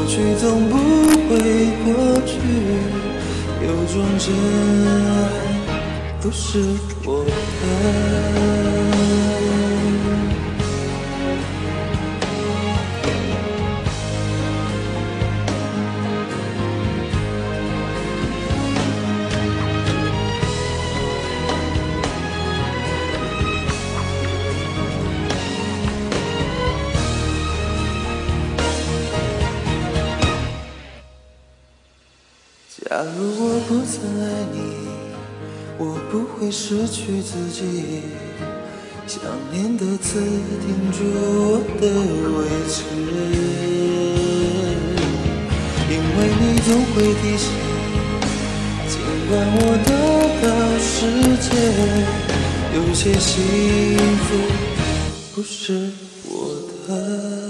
过去总不会过去，有种真爱不是我的。假如我不曾爱你，我不会失去自己。想念的刺钉住我的位置，因为你总会提醒。尽管我得到世界，有些幸福不是我的。